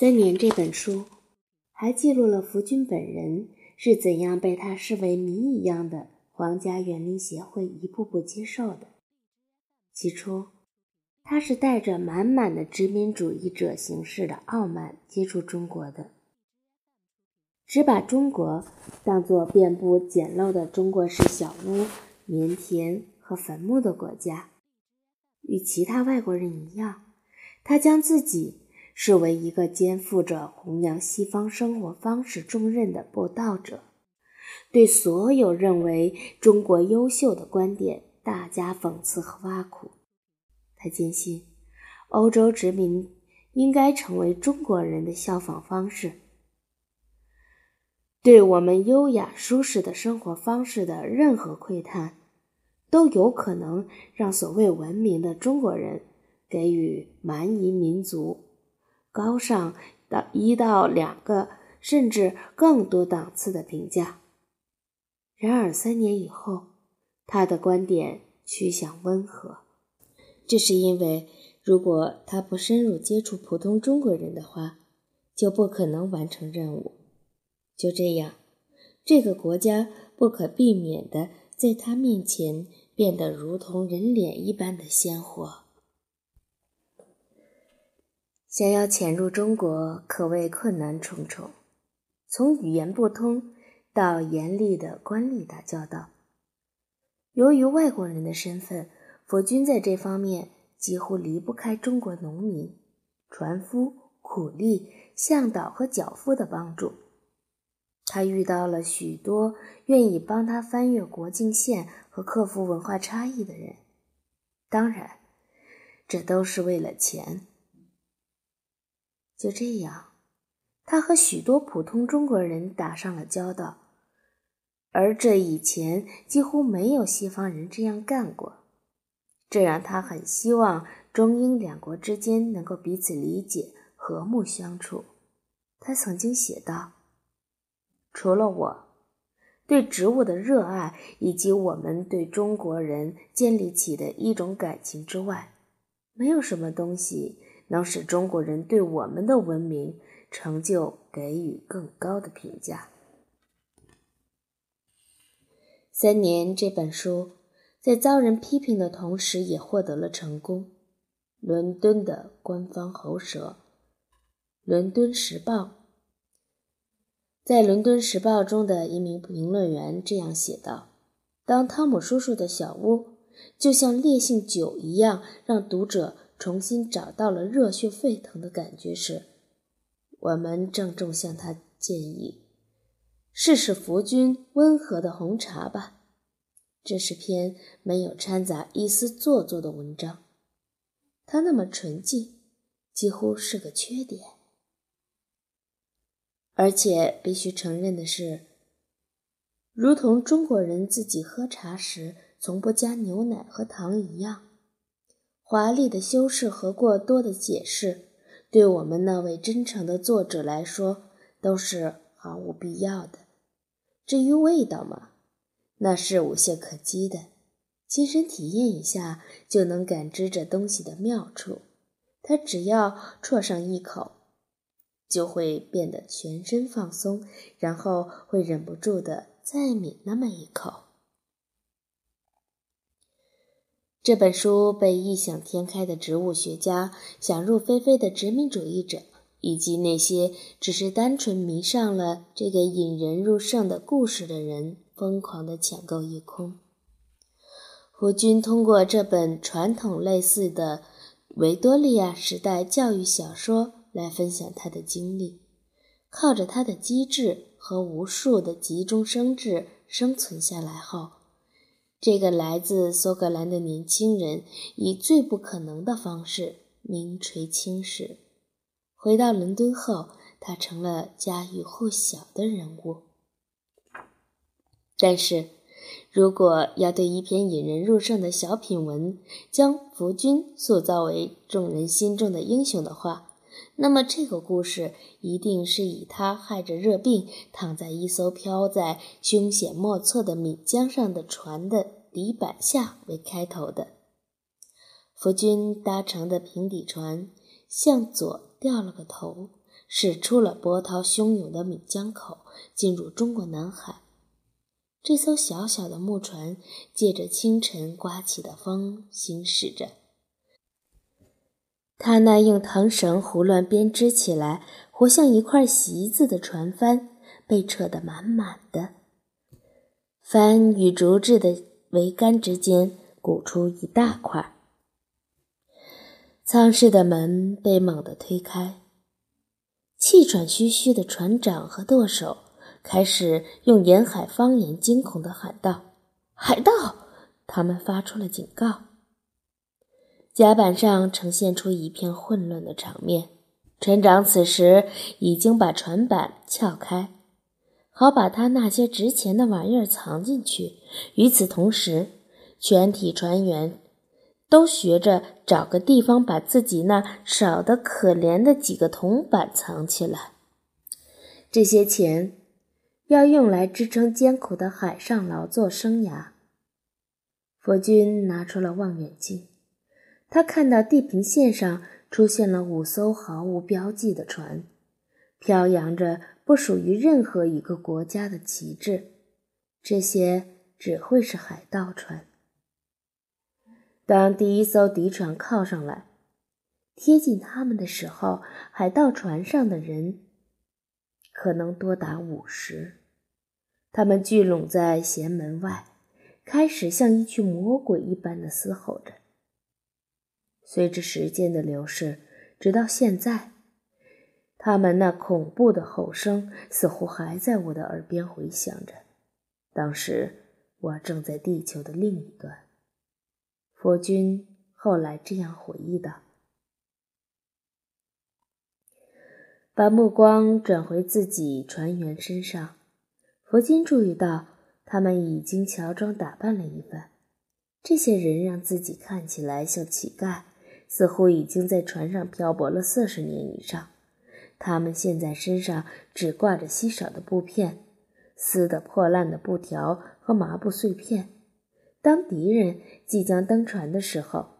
三年这本书还记录了福军本人是怎样被他视为谜一样的皇家园林协会一步步接受的。起初，他是带着满满的殖民主义者形式的傲慢接触中国的，只把中国当作遍布简陋的中国式小屋、棉田和坟墓的国家。与其他外国人一样，他将自己视为一个肩负着弘扬西方生活方式重任的布道者，对所有认为中国优秀的观点大加讽刺和挖苦。他坚信，欧洲殖民应该成为中国人的效仿方式。对我们优雅舒适的生活方式的任何窥探，都有可能让所谓文明的中国人给予蛮夷民族高尚到一到两个甚至更多档次的评价。然而，三年以后，他的观点趋向温和。这是因为，如果他不深入接触普通中国人的话，就不可能完成任务。就这样，这个国家不可避免的在他面前变得如同人脸一般的鲜活。想要潜入中国，可谓困难重重，从语言不通到严厉的官吏打交道。由于外国人的身份。佛君在这方面几乎离不开中国农民、船夫、苦力、向导和脚夫的帮助。他遇到了许多愿意帮他翻越国境线和克服文化差异的人，当然，这都是为了钱。就这样，他和许多普通中国人打上了交道，而这以前几乎没有西方人这样干过。这让他很希望中英两国之间能够彼此理解、和睦相处。他曾经写道：“除了我对植物的热爱以及我们对中国人建立起的一种感情之外，没有什么东西能使中国人对我们的文明成就给予更高的评价。”三年这本书。在遭人批评的同时，也获得了成功。伦敦的官方喉舌《伦敦时报》在《伦敦时报》中的一名评论员这样写道：“当汤姆叔叔的小屋就像烈性酒一样，让读者重新找到了热血沸腾的感觉时，我们郑重向他建议，试试福君温和的红茶吧。”这是篇没有掺杂一丝做作的文章，它那么纯净，几乎是个缺点。而且必须承认的是，如同中国人自己喝茶时从不加牛奶和糖一样，华丽的修饰和过多的解释，对我们那位真诚的作者来说都是毫无必要的。至于味道嘛，那是无懈可击的，亲身体验一下就能感知这东西的妙处。他只要啜上一口，就会变得全身放松，然后会忍不住的再抿那么一口。这本书被异想天开的植物学家、想入非非的殖民主义者，以及那些只是单纯迷上了这个引人入胜的故事的人。疯狂地抢购一空。胡军通过这本传统类似的维多利亚时代教育小说来分享他的经历，靠着他的机智和无数的急中生智生存下来后，这个来自苏格兰的年轻人以最不可能的方式名垂青史。回到伦敦后，他成了家喻户晓的人物。但是，如果要对一篇引人入胜的小品文将福君塑造为众人心中的英雄的话，那么这个故事一定是以他害着热病躺在一艘漂在凶险莫测的闽江上的船的底板下为开头的。福君搭乘的平底船向左掉了个头，驶出了波涛汹涌的闽江口，进入中国南海。这艘小小的木船借着清晨刮起的风行驶着。他那用藤绳胡乱编织起来、活像一块席子的船帆被扯得满满的，帆与竹制的桅杆之间鼓出一大块。舱室的门被猛地推开，气喘吁吁的船长和舵手开始用沿海方言惊恐地喊道：“海盗！”他们发出了警告。甲板上呈现出一片混乱的场面。船长此时已经把船板撬开，好把他那些值钱的玩意儿藏进去。与此同时，全体船员都学着找个地方把自己那少得可怜的几个铜板藏起来。这些钱要用来支撑艰苦的海上劳作生涯。佛君拿出了望远镜。他看到地平线上出现了五艘毫无标记的船，飘扬着不属于任何一个国家的旗帜。这些只会是海盗船。当第一艘敌船靠上来，贴近他们的时候，海盗船上的人可能多达五十。他们聚拢在舷门外，开始像一群魔鬼一般的嘶吼着。随着时间的流逝，直到现在，他们那恐怖的吼声似乎还在我的耳边回响着。当时我正在地球的另一端。佛君后来这样回忆道：“把目光转回自己船员身上，佛君注意到他们已经乔装打扮了一番。这些人让自己看起来像乞丐。”似乎已经在船上漂泊了四十年以上。他们现在身上只挂着稀少的布片、撕得破烂的布条和麻布碎片。当敌人即将登船的时候，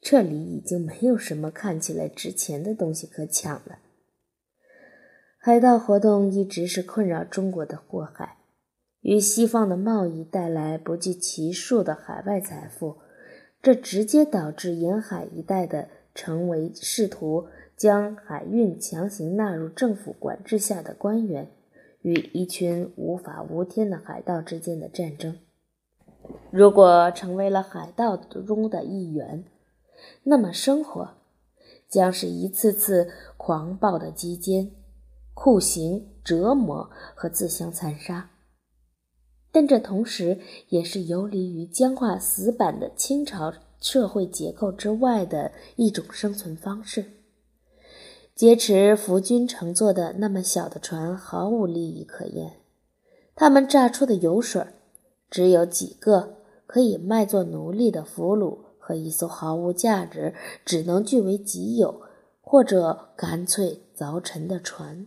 这里已经没有什么看起来值钱的东西可抢了。海盗活动一直是困扰中国的祸害，与西方的贸易带来不计其数的海外财富。这直接导致沿海一带的成为试图将海运强行纳入政府管制下的官员与一群无法无天的海盗之间的战争。如果成为了海盗中的一员，那么生活将是一次次狂暴的击奸、酷刑、折磨和自相残杀。但这同时也是游离于僵化死板的清朝社会结构之外的一种生存方式。劫持福军乘坐的那么小的船毫无利益可言，他们榨出的油水只有几个可以卖作奴隶的俘虏和一艘毫无价值、只能据为己有或者干脆凿沉的船。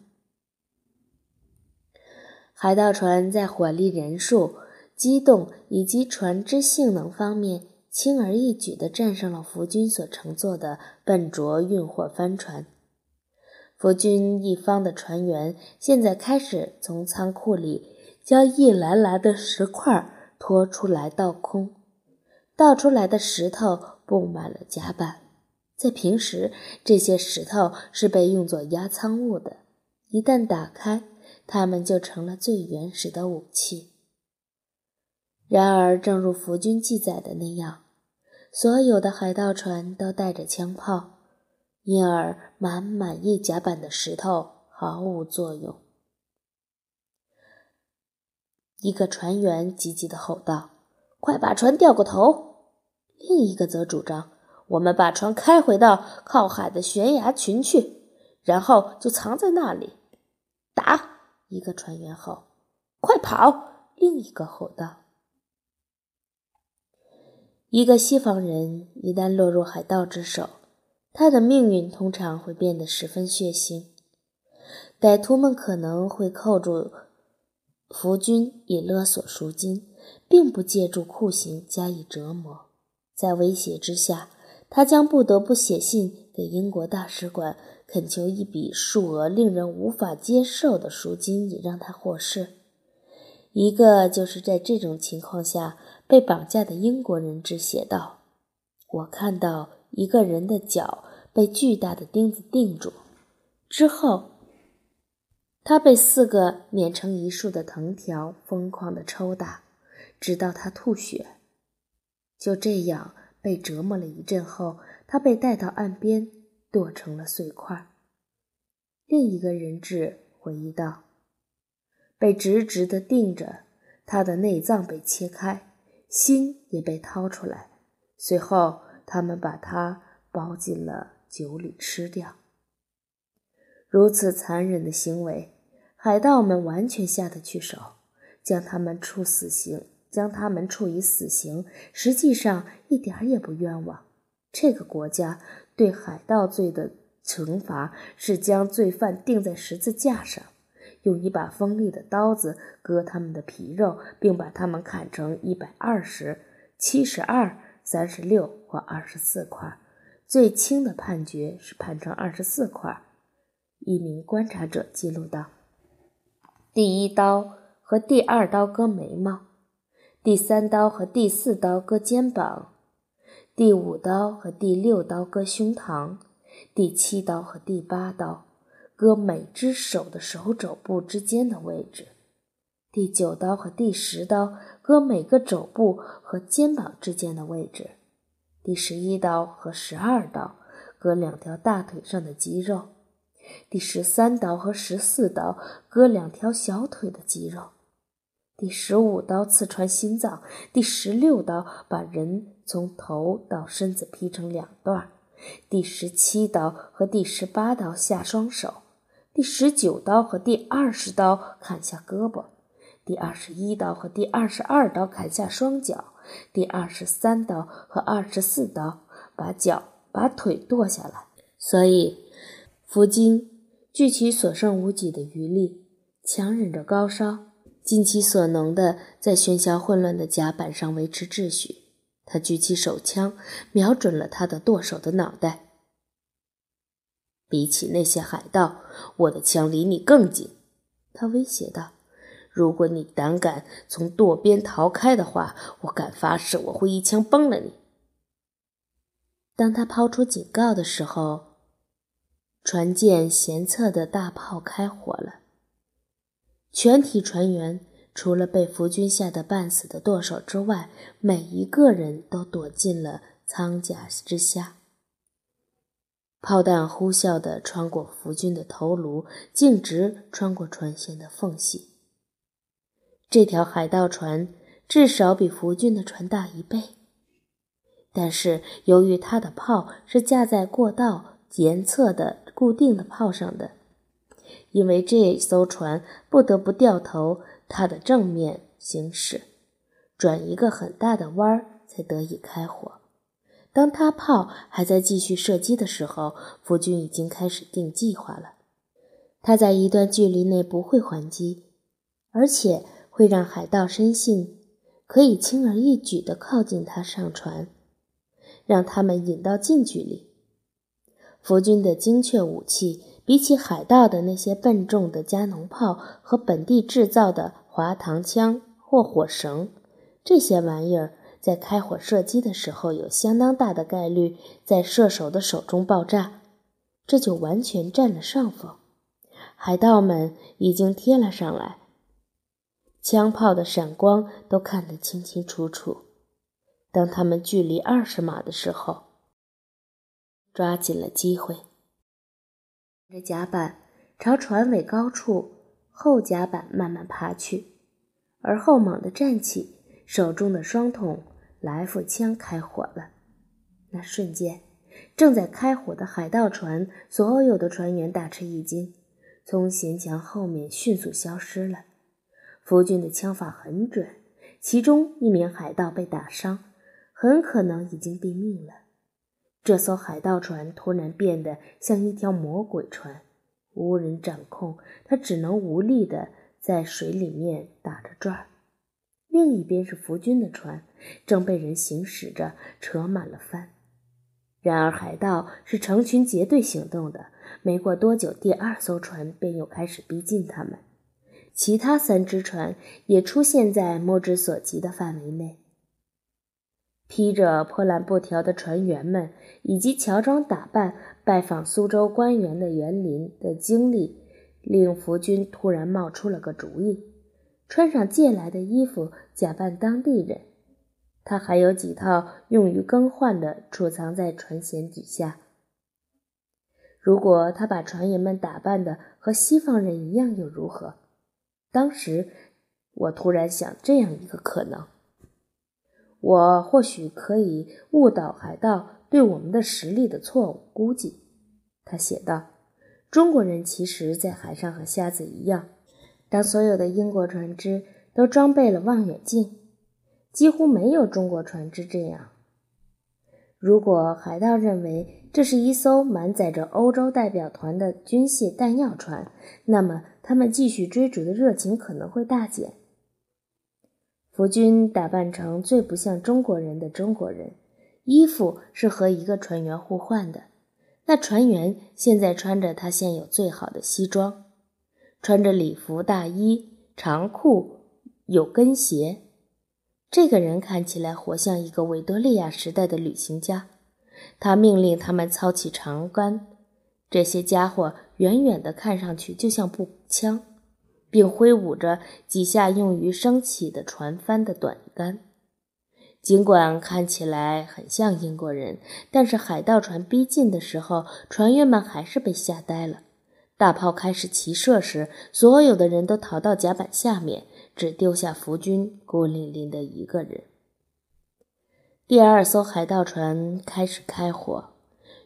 海盗船在火力、人数、机动以及船只性能方面，轻而易举地战胜了福军所乘坐的笨拙运货帆船。福军一方的船员现在开始从仓库里将一篮篮的石块拖出来倒空，倒出来的石头布满了甲板。在平时，这些石头是被用作压舱物的，一旦打开。他们就成了最原始的武器。然而，正如福军记载的那样，所有的海盗船都带着枪炮，因而满满一甲板的石头毫无作用。一个船员急急地吼道：“快把船掉过头！”另一个则主张：“我们把船开回到靠海的悬崖群去，然后就藏在那里，打。”一个船员吼：“快跑！”另一个吼道：“一个西方人一旦落入海盗之手，他的命运通常会变得十分血腥。歹徒们可能会扣住福军以勒索赎金，并不借助酷刑加以折磨。在威胁之下，他将不得不写信给英国大使馆，恳求一笔数额令人无法接受的赎金，以让他获释。一个就是在这种情况下被绑架的英国人质写道：“我看到一个人的脚被巨大的钉子钉住，之后他被四个碾成一束的藤条疯狂地抽打，直到他吐血。就这样被折磨了一阵后，他被带到岸边。”剁成了碎块。另一个人质回忆道：“被直直的钉着，他的内脏被切开，心也被掏出来。随后，他们把他包进了酒里吃掉。如此残忍的行为，海盗们完全下得去手，将他们处死刑，将他们处以死刑，实际上一点也不冤枉。这个国家。”对海盗罪的惩罚是将罪犯钉在十字架上，用一把锋利的刀子割他们的皮肉，并把他们砍成一百二十、七十二、三十六或二十四块。最轻的判决是判成二十四块。一名观察者记录道：“第一刀和第二刀割眉毛，第三刀和第四刀割肩膀。”第五刀和第六刀割胸膛，第七刀和第八刀割每只手的手肘部之间的位置，第九刀和第十刀割每个肘部和肩膀之间的位置，第十一刀和十二刀割两条大腿上的肌肉，第十三刀和十四刀割两条小腿的肌肉。第十五刀刺穿心脏，第十六刀把人从头到身子劈成两段，第十七刀和第十八刀下双手，第十九刀和第二十刀砍下胳膊，第二十一刀和第二十二刀砍下双脚，第二十三刀和二十四刀把脚把腿剁下来。所以，福金据其所剩无几的余力，强忍着高烧。尽其所能的在喧嚣混乱的甲板上维持秩序。他举起手枪，瞄准了他的剁手的脑袋。比起那些海盗，我的枪离你更近。他威胁道：“如果你胆敢从舵边逃开的话，我敢发誓我会一枪崩了你。”当他抛出警告的时候，船舰舷侧的大炮开火了。全体船员除了被福军吓得半死的舵手之外，每一个人都躲进了舱甲之下。炮弹呼啸地穿过福军的头颅，径直穿过船舷的缝隙。这条海盗船至少比福军的船大一倍，但是由于它的炮是架在过道沿侧的固定的炮上的。因为这艘船不得不掉头，它的正面行驶，转一个很大的弯儿，才得以开火。当他炮还在继续射击的时候，福军已经开始定计划了。他在一段距离内不会还击，而且会让海盗深信可以轻而易举地靠近他上船，让他们引到近距离。福军的精确武器。比起海盗的那些笨重的加农炮和本地制造的滑膛枪或火绳，这些玩意儿在开火射击的时候有相当大的概率在射手的手中爆炸，这就完全占了上风。海盗们已经贴了上来，枪炮的闪光都看得清清楚楚。当他们距离二十码的时候，抓紧了机会。着甲板朝船尾高处后甲板慢慢爬去，而后猛地站起，手中的双筒来福枪开火了。那瞬间，正在开火的海盗船所有的船员大吃一惊，从舷墙后面迅速消失了。福军的枪法很准，其中一名海盗被打伤，很可能已经毙命了。这艘海盗船突然变得像一条魔鬼船，无人掌控，它只能无力地在水里面打着转儿。另一边是福军的船，正被人行驶着，扯满了帆。然而海盗是成群结队行动的，没过多久，第二艘船便又开始逼近他们。其他三只船也出现在目之所及的范围内。披着破烂布条的船员们，以及乔装打扮拜访苏州官员的园林的经历，令福军突然冒出了个主意：穿上借来的衣服，假扮当地人。他还有几套用于更换的，储藏在船舷底下。如果他把船员们打扮的和西方人一样，又如何？当时，我突然想这样一个可能：我或许可以误导海盗对我们的实力的错误估计。他写道：“中国人其实，在海上和瞎子一样。当所有的英国船只都装备了望远镜，几乎没有中国船只这样。如果海盗认为这是一艘满载着欧洲代表团的军械弹药船，那么……”他们继续追逐的热情可能会大减。福军打扮成最不像中国人的中国人，衣服是和一个船员互换的。那船员现在穿着他现有最好的西装，穿着礼服大衣、长裤、有跟鞋。这个人看起来活像一个维多利亚时代的旅行家。他命令他们操起长杆。这些家伙远远的看上去就像步枪，并挥舞着几下用于升起的船帆的短杆。尽管看起来很像英国人，但是海盗船逼近的时候，船员们还是被吓呆了。大炮开始齐射时，所有的人都逃到甲板下面，只丢下福军孤零零的一个人。第二艘海盗船开始开火。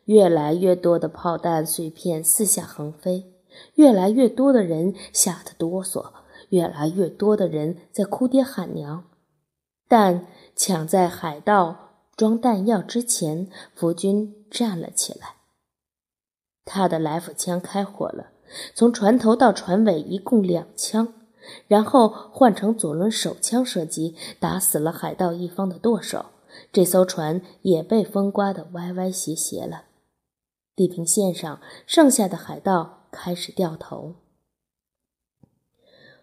越来越多的炮弹碎片四下横飞，越来越多的人吓得哆嗦，越来越多的人在哭爹喊娘。但抢在海盗装弹药之前，福军站了起来。他的来福枪开火了，从船头到船尾一共两枪，然后换成左轮手枪射击，打死了海盗一方的舵手。这艘船也被风刮得歪歪斜斜了。地平线上，剩下的海盗开始掉头。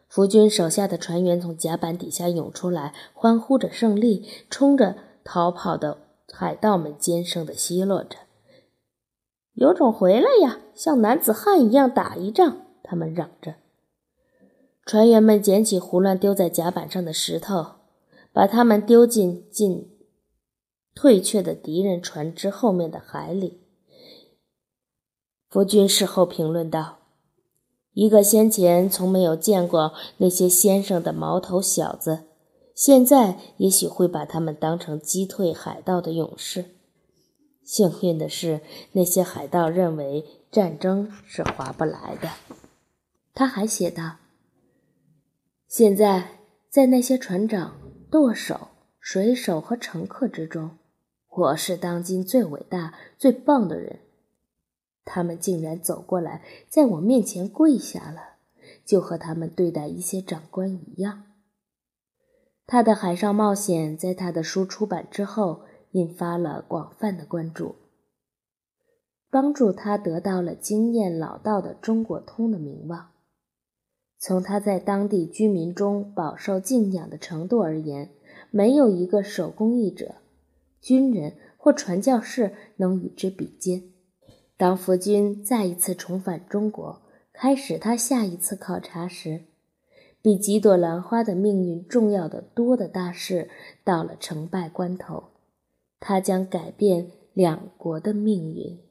福军手下的船员从甲板底下涌出来，欢呼着胜利，冲着逃跑的海盗们尖声地奚落着：“有种回来呀，像男子汉一样打一仗！”他们嚷着。船员们捡起胡乱丢在甲板上的石头，把它们丢进进退却的敌人船只后面的海里。夫君事后评论道：“一个先前从没有见过那些先生的毛头小子，现在也许会把他们当成击退海盗的勇士。幸运的是，那些海盗认为战争是划不来的。”他还写道：“现在，在那些船长、舵手、水手和乘客之中，我是当今最伟大、最棒的人。”他们竟然走过来，在我面前跪下了，就和他们对待一些长官一样。他的海上冒险在他的书出版之后引发了广泛的关注，帮助他得到了经验老道的中国通的名望。从他在当地居民中饱受敬仰的程度而言，没有一个手工艺者、军人或传教士能与之比肩。当福军再一次重返中国，开始他下一次考察时，比几朵兰花的命运重要的多的大事到了成败关头，他将改变两国的命运。